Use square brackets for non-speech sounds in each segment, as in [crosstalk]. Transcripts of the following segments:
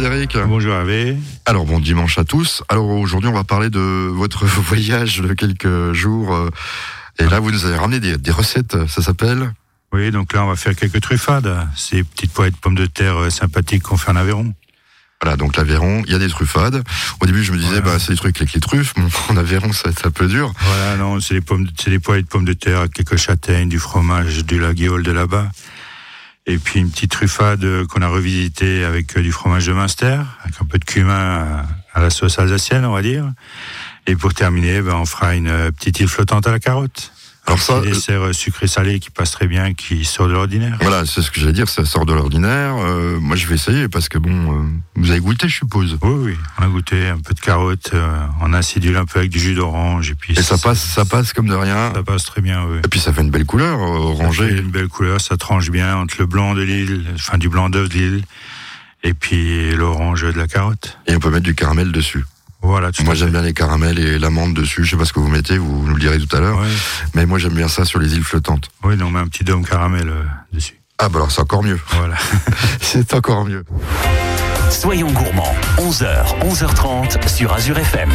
Frédéric. Bonjour Hervé. Alors bon dimanche à tous. Alors aujourd'hui on va parler de votre [laughs] voyage de quelques jours. euh, Et là vous nous avez ramené des, des recettes, ça s'appelle Oui, donc là on va faire quelques truffades. Ces petites poêles de pommes de terre euh, sympathiques qu'on fait en Aveyron. Voilà, donc l'Aveyron, il y a des truffades. Au début je me disais, Voilà. bah c'est des trucs avec les truffes. Bon, [laughs] en Aveyron ça va être un peu dur. Voilà, non, c'est des pommes, c'est des de pommes de terre, avec quelques châtaignes, du fromage, de la guéole de là-bas. Et puis une petite truffade qu'on a revisitée avec euh, du fromage de Munster, avec un peu de cumin à, à la sauce alsacienne, on va dire. Et pour terminer, ben, on fera une euh, petite île flottante à la carotte. Alors ça, Un petit dessert euh, sucré-salé qui passe très bien, qui sort de l'ordinaire. Voilà, c'est ce que j'allais dire, ça sort de l'ordinaire. Euh, moi je vais essayer parce que bon, euh, vous avez goûté je suppose. Oui, oui, on a goûté un peu de carotte, euh, on a acidulé un peu avec du jus d'orange, et puis Et ça passe, ça passe comme de rien. ça passe très bien, oui. Et puis ça fait une belle couleur, euh, Ça fait orangée. une belle couleur, ça tranche bien entre le blanc de l'île, enfin du blanc d'œuf de l'île, et puis l'orange de la carotte. Et on peut mettre du caramel dessus. Voilà, Moi j'aime bien les caramels et l'amande dessus. Je sais pas ce que vous mettez, vous nous le direz tout à l'heure. Ouais, Mais moi j'aime bien ça sur les îles flottantes. oui, on met un petit dôme caramel euh, dessus. Ah bah alors c'est encore mieux. Voilà. [laughs] [laughs] c'est encore mieux. Soyons gourmands, 11h, 11h30 sur Azure FM.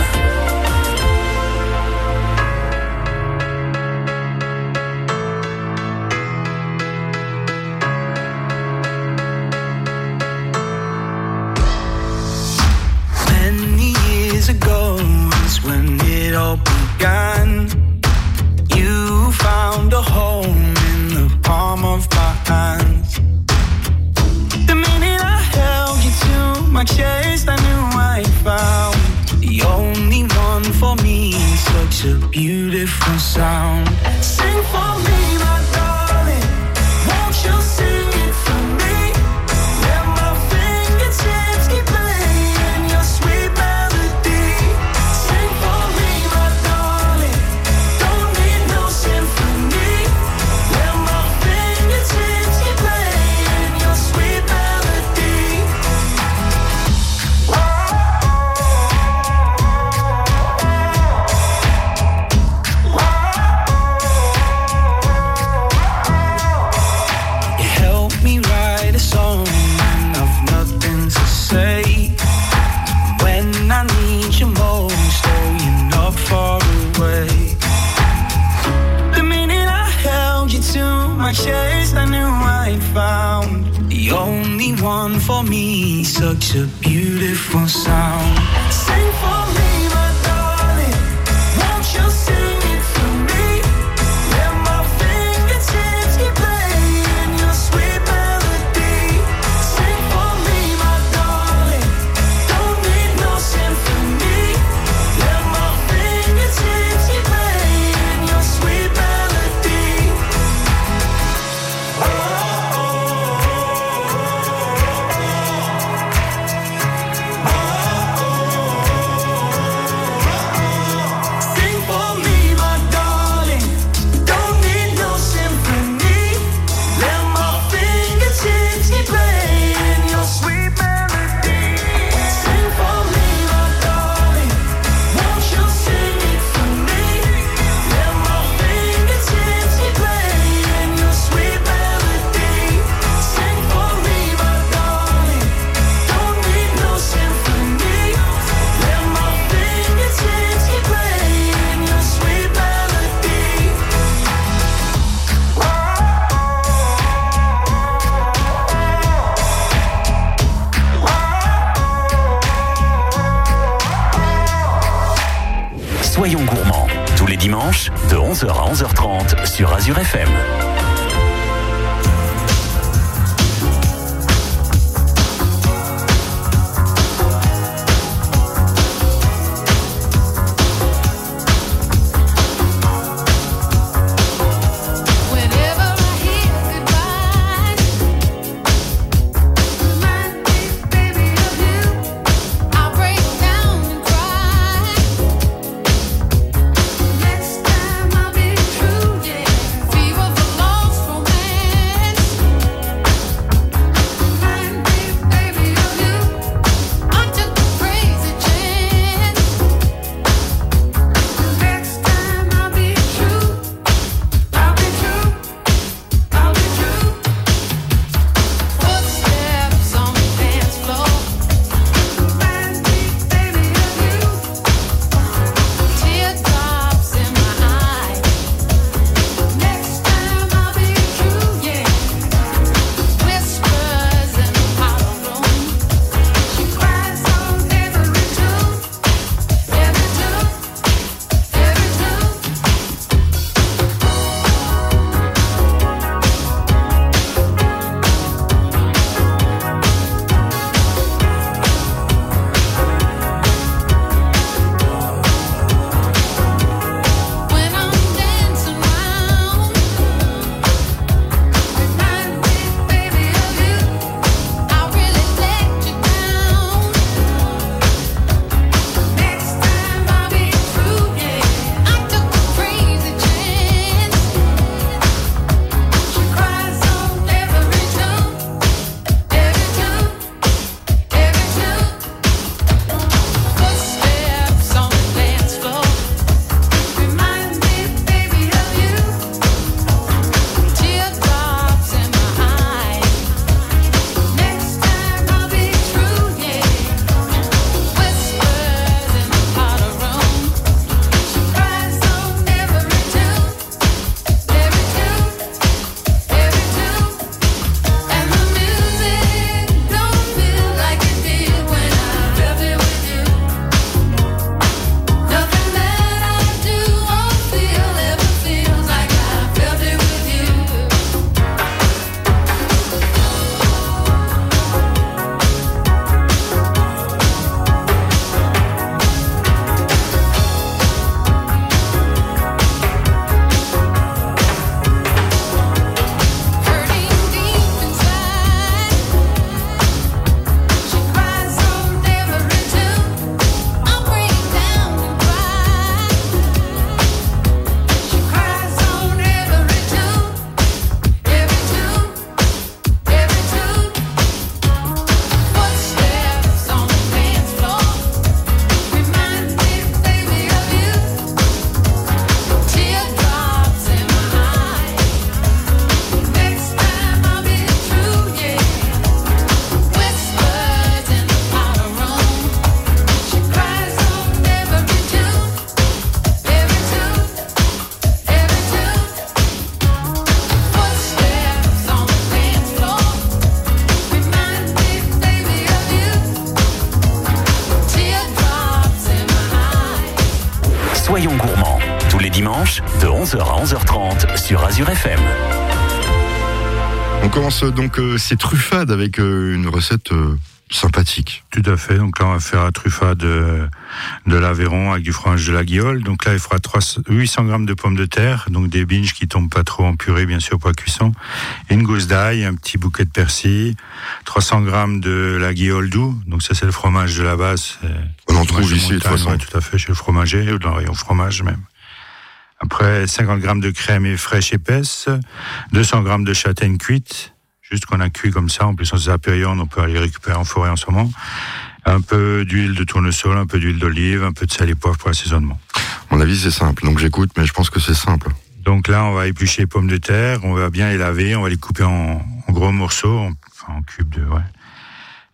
Commence donc euh, ces truffades avec euh, une recette euh, sympathique. Tout à fait. Donc là, on va faire la truffade de, de l'Aveyron avec du fromage de la Guiole. Donc là, il fera 300 800 grammes de pommes de terre, donc des binges qui tombent pas trop en purée, bien sûr, la cuisson. Une gousse d'ail, un petit bouquet de persil, 300 grammes de la Guiole doux. Donc ça, c'est le fromage de la base. On en trouve ici de toute façon. ouais, tout à fait, chez le fromager, ou dans le rayon fromage même. Après, 50 grammes de crème et fraîche épaisse, 200 grammes de châtaigne cuite, juste qu'on a cuit comme ça. En plus, on sait période, on peut aller récupérer en forêt en ce moment. Un peu d'huile de tournesol, un peu d'huile d'olive, un peu de sel et poivre pour l'assaisonnement. Mon avis, c'est simple. Donc j'écoute, mais je pense que c'est simple. Donc là, on va éplucher les pommes de terre, on va bien les laver, on va les couper en, en gros morceaux, en, enfin, en cubes de, ouais.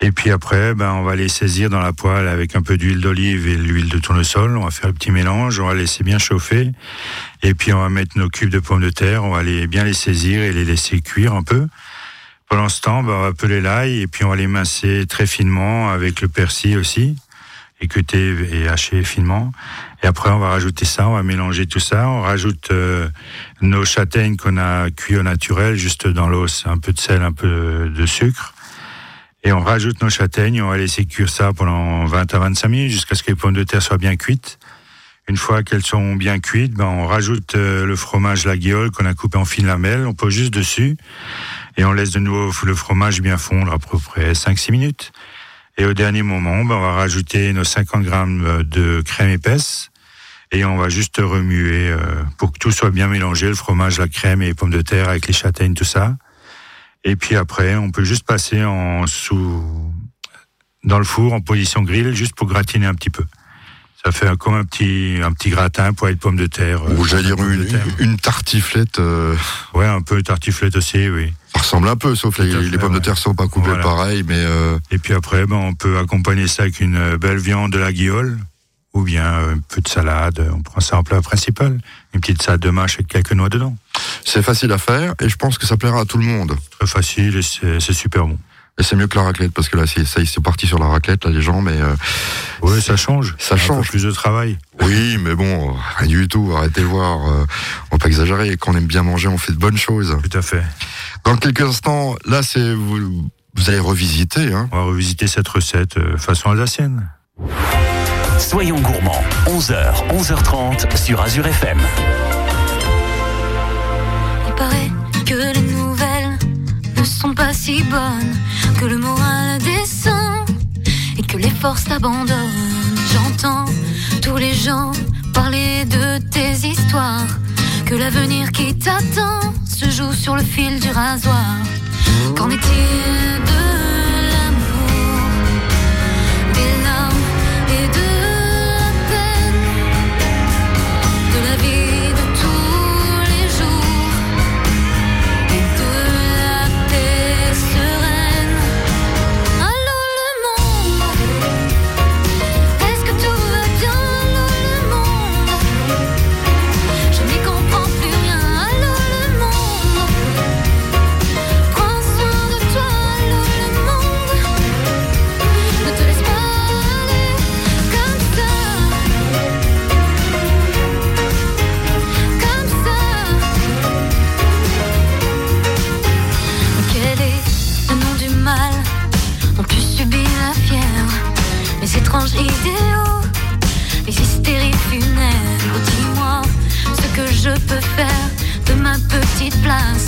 Et puis après, ben, on va les saisir dans la poêle avec un peu d'huile d'olive et l'huile de tournesol. On va faire le petit mélange, on va laisser bien chauffer. Et puis on va mettre nos cubes de pommes de terre, on va les, bien les saisir et les laisser cuire un peu. Ce temps, ben, on va peler l'ail et puis on va les mincer très finement avec le persil aussi, équeuté et haché finement. Et après, on va rajouter ça, on va mélanger tout ça. On rajoute euh, nos châtaignes qu'on a cuit au naturel, juste dans l'os, un peu de sel, un peu de sucre. Et on rajoute nos châtaignes, on va laisser cuire ça pendant 20 à 25 minutes jusqu'à ce que les pommes de terre soient bien cuites. Une fois qu'elles sont bien cuites, ben on rajoute euh, le fromage la guiole qu'on a coupé en fines lamelles, on pose juste dessus et on laisse de nouveau le fromage bien fondre à peu près 5-6 minutes. Et au dernier moment, ben on va rajouter nos 50 grammes de crème épaisse et on va juste remuer euh, pour que tout soit bien mélangé, le fromage, la crème et les pommes de terre avec les châtaignes, tout ça. Et puis après, on peut juste passer en sous dans le four en position grill, juste pour gratiner un petit peu. Ça fait comme un petit un petit gratin pour les pommes de terre. euh, Ou j'allais dire une, une tartiflette. euh, Ouais, un peu tartiflette aussi, oui. ça ressemble un peu, sauf les, les pommes de terre sont pas coupées Voilà. pareil, mais euh, Et puis après, ben, on peut accompagner ça avec une belle viande de la guiole, ou bien un peu de salade. On prend ça en plat principal. Une petite salade de mâche avec quelques noix dedans. c'est facile à faire et je pense que ça plaira à tout le monde. Très facile et c'est super bon. Et c'est mieux que la raclette parce que là, c'est, ça, ils sont partis sur la raclette, là, les gens, mais euh, Oui, ça change. Ça Un peu change. plus de travail. oui, mais bon, rien du tout, arrêtez de voir. euh, on va pas exagérer. Quand on aime bien manger, on fait de bonnes choses. Tout à fait. Dans quelques instants, là, c'est vous, vous allez revisiter. Hein. On va revisiter cette recette euh, façon alsacienne. Soyons gourmands, 11h, 11h30 sur Azure FM. Forces t'abandonnent. J'entends tous les gens parler de tes histoires, que l'avenir qui t'attend se joue sur le fil du rasoir. Qu'en est-il de Les étranges idéaux Les hystéries funèbres. Dis-moi ce que je peux faire De ma petite place.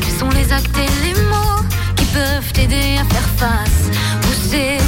Quels sont les actes et les mots Qui peuvent t'aider à faire face? Pousser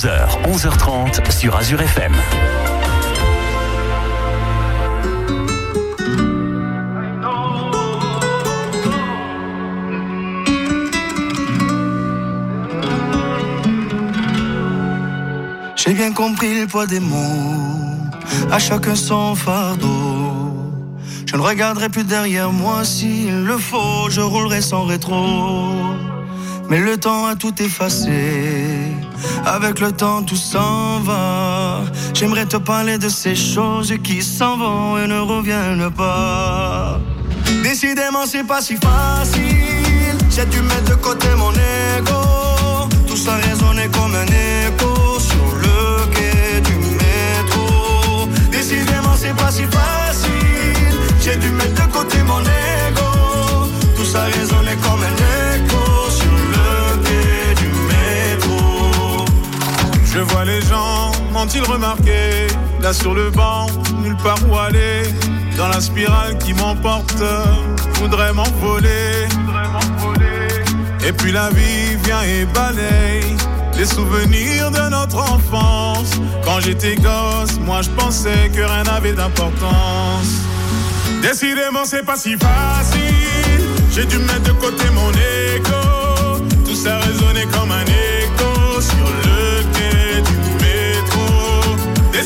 11h, 11h30 sur Azure FM. J'ai bien compris le poids des mots, à chacun son fardeau. Je ne regarderai plus derrière moi s'il le faut, je roulerai sans rétro. Mais le temps a tout effacé, avec le temps tout s'en va. J'aimerais te parler de ces choses qui s'en vont et ne reviennent pas. Décidément, c'est pas si facile. J'ai dû mettre de côté mon ego. Tout ça résonnait comme un m'ont-ils remarqué Là sur le banc, nulle part où aller Dans la spirale qui m'emporte, voudrais m'envoler. Et puis la vie vient et balaye Les souvenirs de notre enfance. Quand j'étais gosse, moi je pensais que rien n'avait d'importance. Décidément c'est pas si facile. J'ai dû mettre de côté mon ego. Tout ça résonnait comme un écho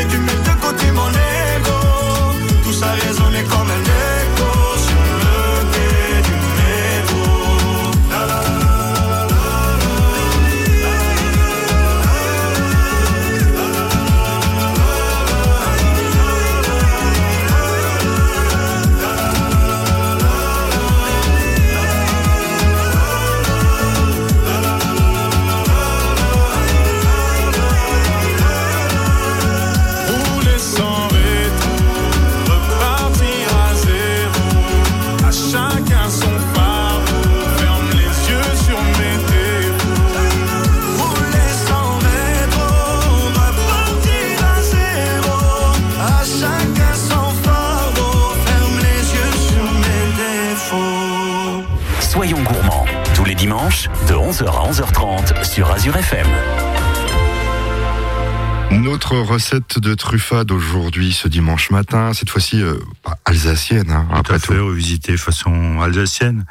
J'ai dû mettre recette de truffade aujourd'hui, ce dimanche matin, cette fois-ci euh, pas alsacienne, hein, après tout. revisité façon alsacienne.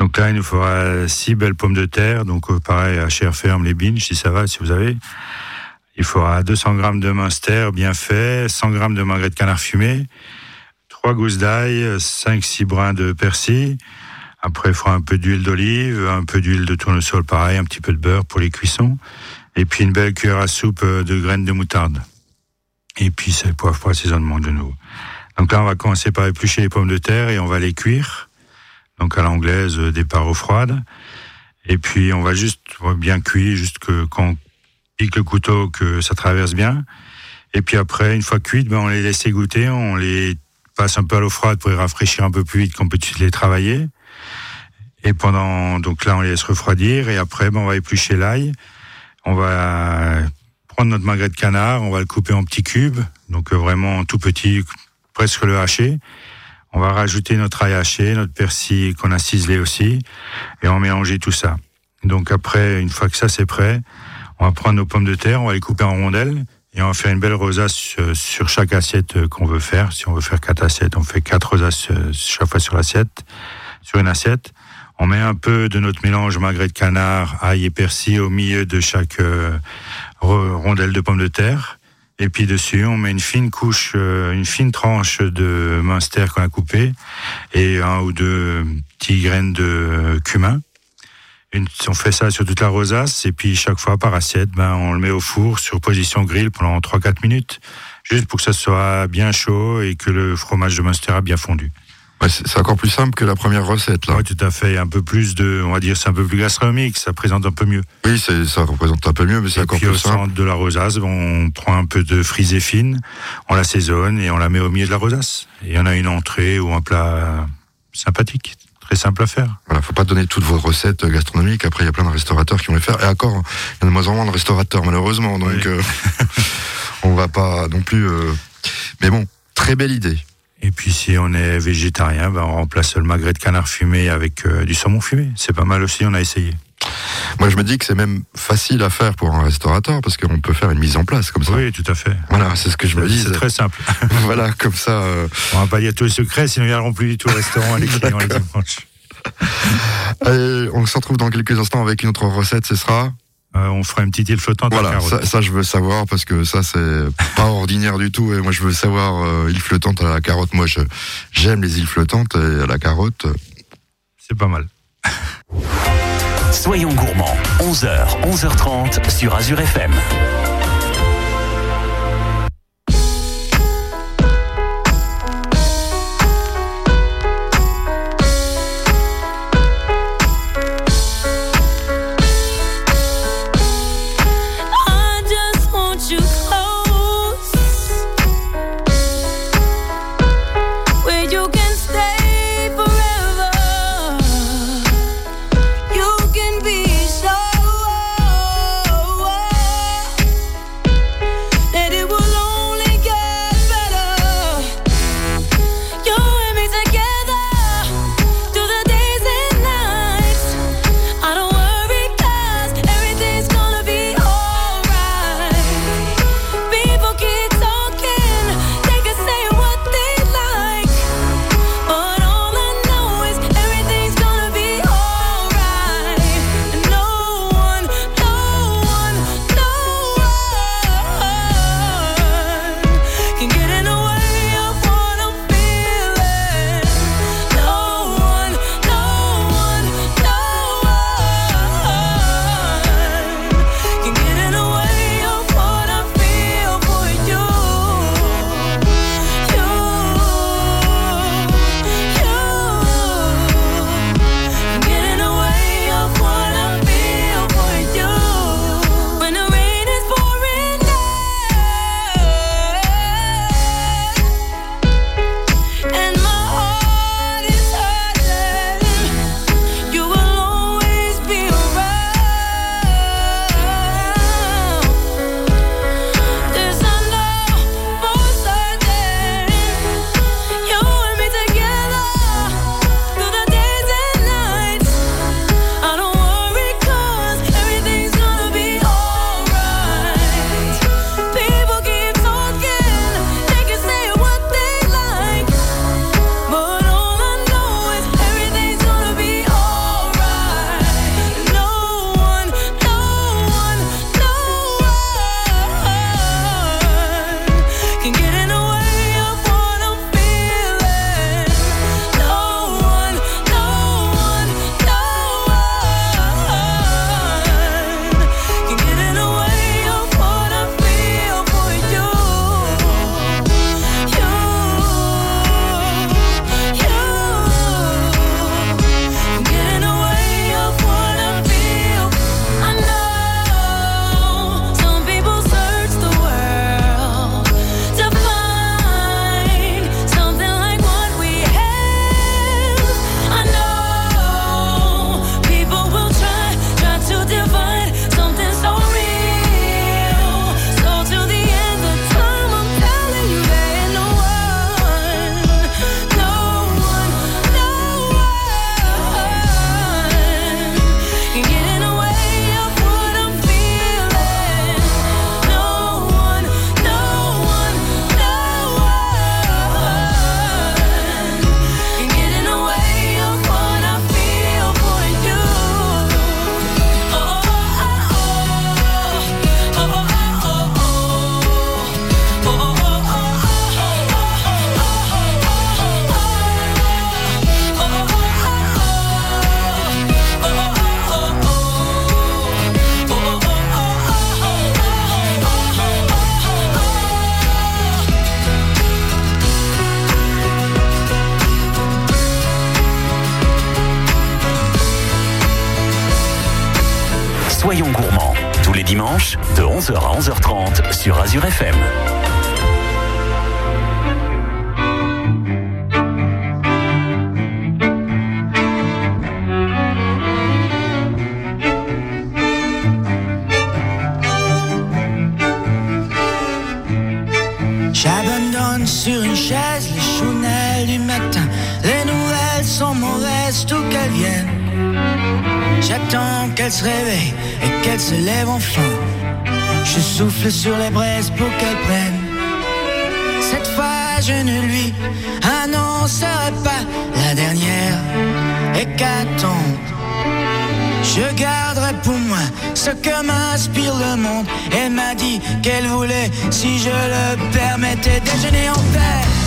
Donc là, il nous faudra six belles pommes de terre, donc euh, pareil, à chair ferme, les binges, si ça va, si vous avez. Il faudra 200 grammes de minster bien fait, 100 grammes de magret de canard fumé, trois gousses d'ail, 5-6 brins de persil. Après, il faudra un peu d'huile d'olive, un peu d'huile de tournesol, pareil, un petit peu de beurre pour les cuissons. Et puis une belle cuillère à soupe euh, de graines de moutarde. Et puis c'est le poivre pour assaisonnement de nouveau. Donc là, on va commencer par éplucher les pommes de terre et on va les cuire. Donc à l'anglaise, euh, des parois froides. Et puis on va juste bien cuire, juste que quand on pique le couteau, que ça traverse bien. Et puis après, une fois cuites, ben, on les laisse égoutter, on les passe un peu à l'eau froide pour les rafraîchir un peu plus vite qu'on peut les travailler. Et pendant, donc là, on les laisse refroidir et après, ben, on va éplucher l'ail. On va prendre notre magret de canard, on va le couper en petits cubes, donc euh, vraiment tout petit, presque le hacher. On va rajouter notre ail haché, notre persil qu'on a ciselé aussi, et on mélanger tout ça. Donc après, une fois que ça c'est prêt, on va prendre nos pommes de terre, on va les couper en rondelles, et on va faire une belle rosace euh, sur chaque assiette euh, qu'on veut faire. Si on veut faire quatre assiettes, on fait quatre rosaces euh, chaque fois sur l'assiette, sur une assiette. On met un peu de notre mélange magret de canard, ail et persil au milieu de chaque rondelle de pommes de terre. Et puis dessus, on met une fine couche, une fine tranche de minster qu'on a coupé et un ou deux petits graines de cumin on fait ça sur toute la rosace et puis chaque fois par assiette, ben, on le met au four sur position grill pendant 3-4 minutes, juste pour que ça soit bien chaud et que le fromage de Munster a bien fondu. C'est encore plus simple que la première recette, là. Oui, tout à fait. Un peu plus de, on va dire, c'est un peu plus gastronomique. Ça présente un peu mieux. Oui, ça représente un peu mieux, mais c'est encore puis plus au simple. centre de la rosace, on prend un peu de frisée fine, on l'assaisonne et on la met au milieu de la rosace. Et on a une entrée ou un plat sympathique très simple à faire. Voilà, faut pas donner toutes vos recettes gastronomiques. Après, il y a plein de restaurateurs qui vont les faire. Et encore, il y a de moins en moins de restaurateurs, malheureusement. Donc, euh, [laughs] on va pas non plus. Euh, mais bon, très belle idée. Et puis, si on est végétarien, ben, on remplace le magret de canard fumé avec euh, du saumon fumé. C'est pas mal aussi, on a essayé. Moi, je me dis que c'est même facile à faire pour un restaurateur parce qu'on peut faire une mise en place comme ça. Oui, tout à fait. Voilà, c'est ce que je me dis. C'est très simple. [laughs] voilà, comme ça. Euh... On va pas dire tous les secrets, sinon ils viendront plus du tout au restaurant les clients les dimanches. [laughs] Allez, on se retrouve dans quelques instants avec une autre recette. Ce sera euh, on fera une petite île flottante voilà, à la carotte. Ça, ça, je veux savoir parce que ça c'est pas ordinaire du tout. Et moi je veux savoir euh, île flottante à la carotte. Moi je j'aime les îles flottantes et à la carotte. C'est pas mal. Soyons gourmands, 11h, 11h30 sur Azure FM. 11h à 11h30 sur Azure FM. J'abandonne sur une chaise les chounelles du matin. Les nouvelles sont mauvaises, tout qu'elles viennent. J'attends qu'elle se réveille et qu'elle se lève enfin. Je souffle sur les braises pour qu'elle prenne. Cette fois, je ne lui annoncerai pas la dernière hécatombe. Je garderai pour moi ce que m'inspire le monde. Elle m'a dit qu'elle voulait, si je le permettais, déjeuner en paix.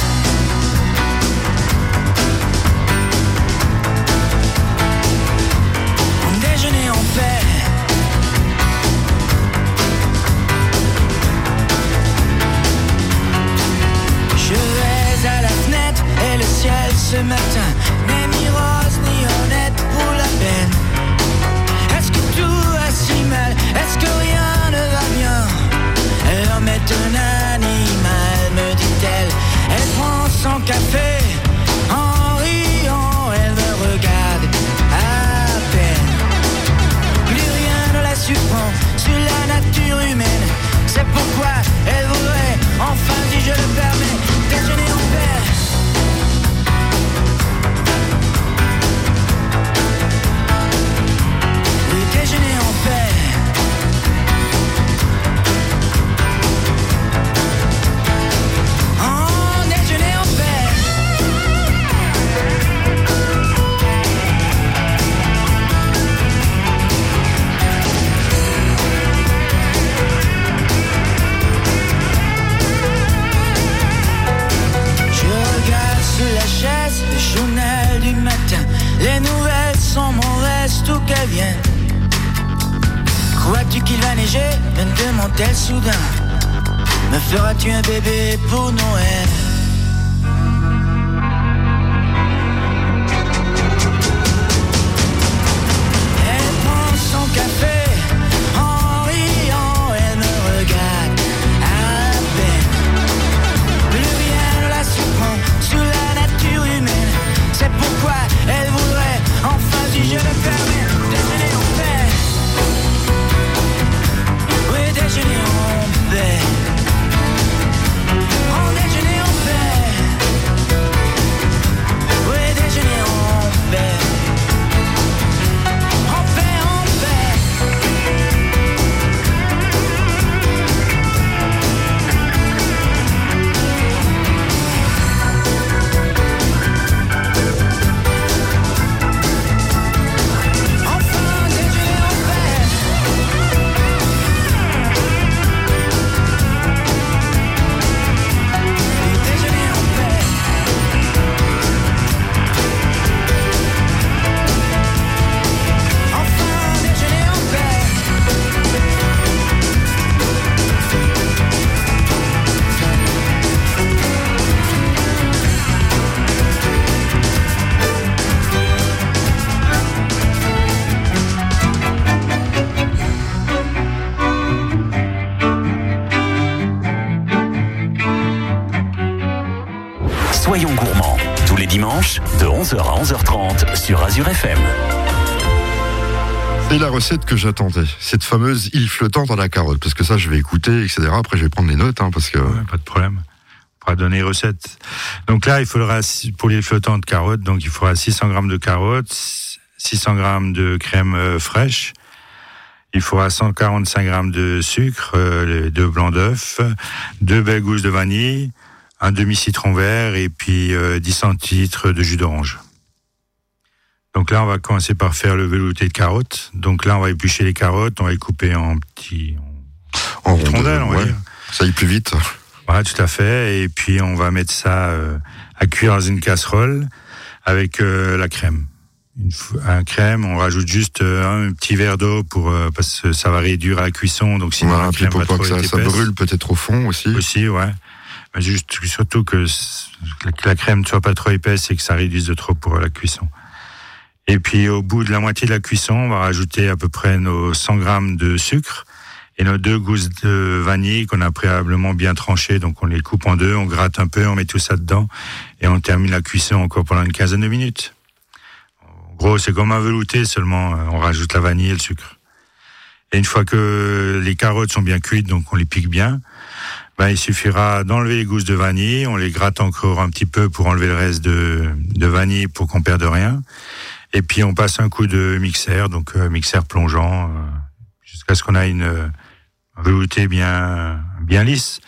Soyons gourmands, tous les dimanches, de 11h à 11h30 sur Azure FM. C'est la recette que j'attendais, cette fameuse île flottante à la carotte, parce que ça, je vais écouter, etc. Après, je vais prendre les notes, hein, parce que Ouais, pas de problème. On pourra donner recette. Donc là, il faudra, pour les flottants de carottes, donc il faudra 600 grammes de carottes, 600 grammes de crème euh, fraîche, il faudra 145 grammes de sucre, euh, deux blancs d'œufs, deux belles gousses de vanille, un demi-citron vert et puis euh, 10 centilitres de jus d'orange. Donc là, on va commencer par faire le velouté de carottes. Donc là, on va éplucher les carottes, on va les couper en petits en en rondelles, on va ouais, dire. ça aille plus vite. Voilà, tout à fait. Et puis on va mettre ça euh, à cuire dans une casserole avec euh, la crème. Une un crème, on rajoute juste euh, un petit verre d'eau pour euh, parce que ça va réduire à la cuisson. Donc sinon Voilà, la crème pour va pas trop que ça, ça brûle peut-être au fond aussi. aussi, ouais. Mais juste surtout que, la crème ne soit pas trop épaisse et que ça réduise de trop pour la cuisson. Et puis au bout de la moitié de la cuisson, on va rajouter à peu près nos 100 grammes de sucre Et nos deux gousses de vanille qu'on a préalablement bien tranchées, donc on les coupe en deux, on gratte un peu, on met tout ça dedans et on termine la cuisson encore pendant une quinzaine de minutes. En gros, c'est comme un velouté, seulement euh, on rajoute la vanille et le sucre. Et une fois que les carottes sont bien cuites, donc on les pique bien, ben, il suffira d'enlever les gousses de vanille, on les gratte encore un petit peu pour enlever le reste de, de vanille pour qu'on perde rien. Et puis on passe un coup de mixeur, donc euh, mixeur plongeant, euh, jusqu'à ce qu'on ait une euh, velouté bien bien lisse.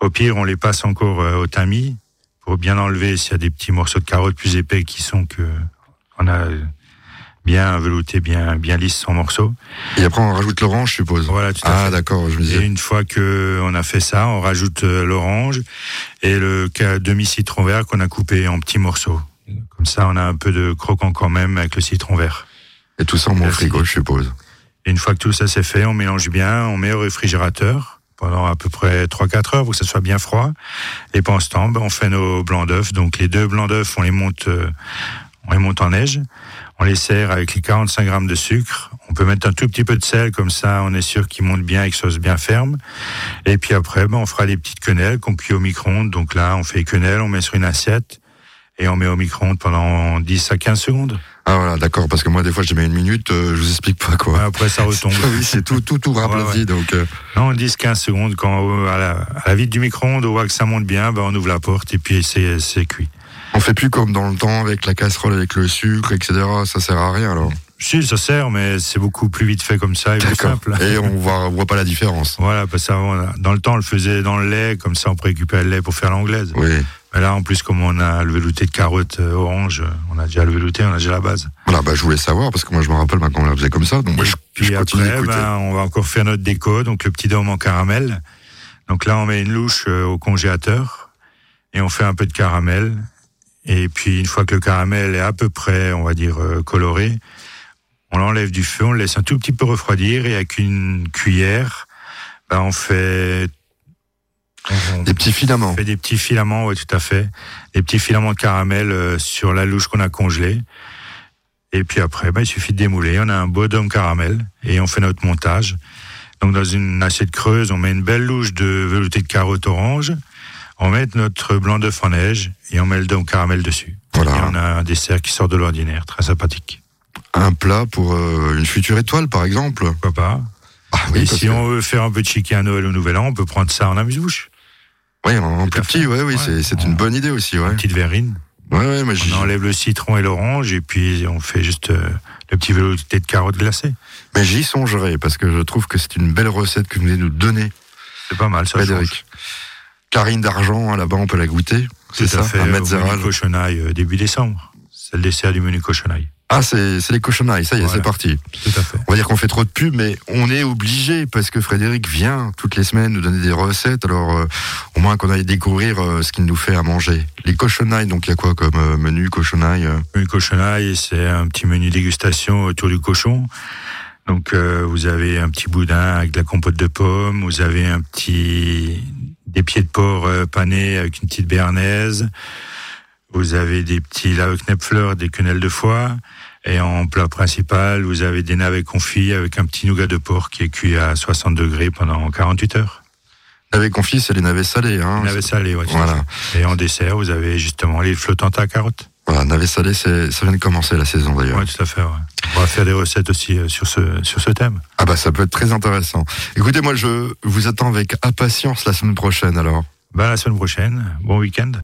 Au pire, on les passe encore euh, au tamis pour bien enlever s'il y a des petits morceaux de carottes plus épais qui sont que on a bien velouté, bien bien lisse en morceaux. Et après, on rajoute l'orange, je suppose. Voilà, tout à Ah, d'accord, je me Et disais. une fois que on a fait ça, on rajoute euh, l'orange et le demi-citron vert qu'on a coupé en petits morceaux. Comme ça, on a un peu de croquant quand même avec le citron vert. Et tout ça, on met au frigo, je suppose. Et une fois que tout ça c'est fait, on mélange bien, on met au réfrigérateur pendant à peu près 3-4 heures pour que ça soit bien froid. Et pendant ce temps, ben, on fait nos blancs d'œufs. Donc les deux blancs d'œufs, on les monte, euh, on les monte en neige. On les sert avec les 45 grammes de sucre. On peut mettre un tout petit peu de sel, comme ça on est sûr qu'ils montent bien et qu'ils soient bien fermes. Et puis après, ben, on fera les petites quenelles qu'on cuit au micro-ondes. Donc là, on fait les quenelles, on met sur une assiette et on met au micro-ondes pendant 10 à 15 secondes. Ah voilà, d'accord, parce que moi, des fois, je mets une minute, euh, je vous explique pas quoi. Après, ça [laughs] retombe. oui, c'est tout, tout, tout raplati, Ouais, donc. euh, Non, 10-15 secondes, quand euh, à la, à la vide du micro-ondes, on voit que ça monte bien, ben, on ouvre la porte et puis c'est c'est cuit. On fait plus comme dans le temps avec la casserole, avec le sucre, etc. Ça sert à rien alors. Si, ça sert, mais c'est beaucoup plus vite fait comme ça et plus simple. Et on voit, on voit pas la différence. [laughs] Voilà, parce a- dans le temps, on le faisait dans le lait, comme ça on récupérer le lait pour faire l'anglaise. Oui. Mais là, en plus, comme on a le velouté de carottes euh, orange, on a déjà le velouté, on a déjà la base. Voilà, bah, je voulais savoir, parce que moi, je me rappelle maintenant, on la faisait comme ça. Donc, moi, Et je, puis je après, ben, on va encore faire notre déco, donc le petit dôme en caramel. Donc là, on met une louche euh, au congélateur et on fait un peu de caramel. Et puis une fois que le caramel est à peu près, on va dire, euh, coloré, on l'enlève du feu, on le laisse un tout petit peu refroidir et avec une cuillère, ben, on fait on- Des petits filaments. on fait des petits filaments, oui, tout à fait. Des petits filaments de caramel euh, sur la louche qu'on a congelée. Et puis après, bah, il suffit de démouler. On a un beau dôme caramel et on fait notre montage. Donc dans une assiette creuse, on met une belle louche de velouté de carotte orange. On met notre blanc d'œuf en neige et on met le caramel dessus. Voilà. Et on a un dessert qui sort de l'ordinaire, très sympathique. Un plat pour euh, une future étoile, par exemple. Pourquoi pas Ah oui, Et si on veut faire un peu de chicken à Noël ou Nouvel An, on peut prendre ça en amuse-bouche. Oui, en, plus petit, ouais, oui, Ouais. c'est, une bonne idée aussi, ouais. Une petite verrine. Ouais, ouais, mais On enlève le citron et l'orange et puis on fait juste euh, le petit velouté de carottes glacées. mais j'y songerai, parce que je trouve que c'est une belle recette que vous venez nous donner, C'est pas mal, ça. change. Carine d'argent, hein, là-bas, on peut la goûter. C'est ça, à fait. un au Metzeral. cochonaille euh, début décembre. C'est le dessert du menu cochonaille. Ah, c'est, c'est les cochonailles, ça y est, Voilà. c'est parti. Tout à fait. On va dire qu'on fait trop de pub, mais on est obligé parce que Frédéric vient toutes les semaines nous donner des recettes. Alors, euh, au moins qu'on aille découvrir euh, ce qu'il nous fait à manger. Les cochonailles, donc il y a quoi comme euh, menu cochonaille euh? Le menu cochonaille, c'est un petit menu dégustation autour du cochon. Donc euh, vous avez un petit boudin avec de la compote de pommes, vous avez un petit des pieds de porc euh, panés avec une petite béarnaise, vous avez des petits knepfleur, des quenelles de foie, et en plat principal, vous avez des navets confits avec un petit nougat de porc qui est cuit à 60 degrés pendant 48 heures. Navet confit, c'est les navets salés. Hein. Navets salés, à Voilà. Et en dessert, vous avez justement les flottantes à carottes. Voilà, navet salé, c'est, ça vient de commencer la saison d'ailleurs. Ouais, tout à fait. Ouais. On va faire des recettes aussi euh, sur ce sur ce thème. Ah bah ça peut être très intéressant. Écoutez, moi je vous attends avec impatience la semaine prochaine alors. Bah, la semaine prochaine. Bon week-end.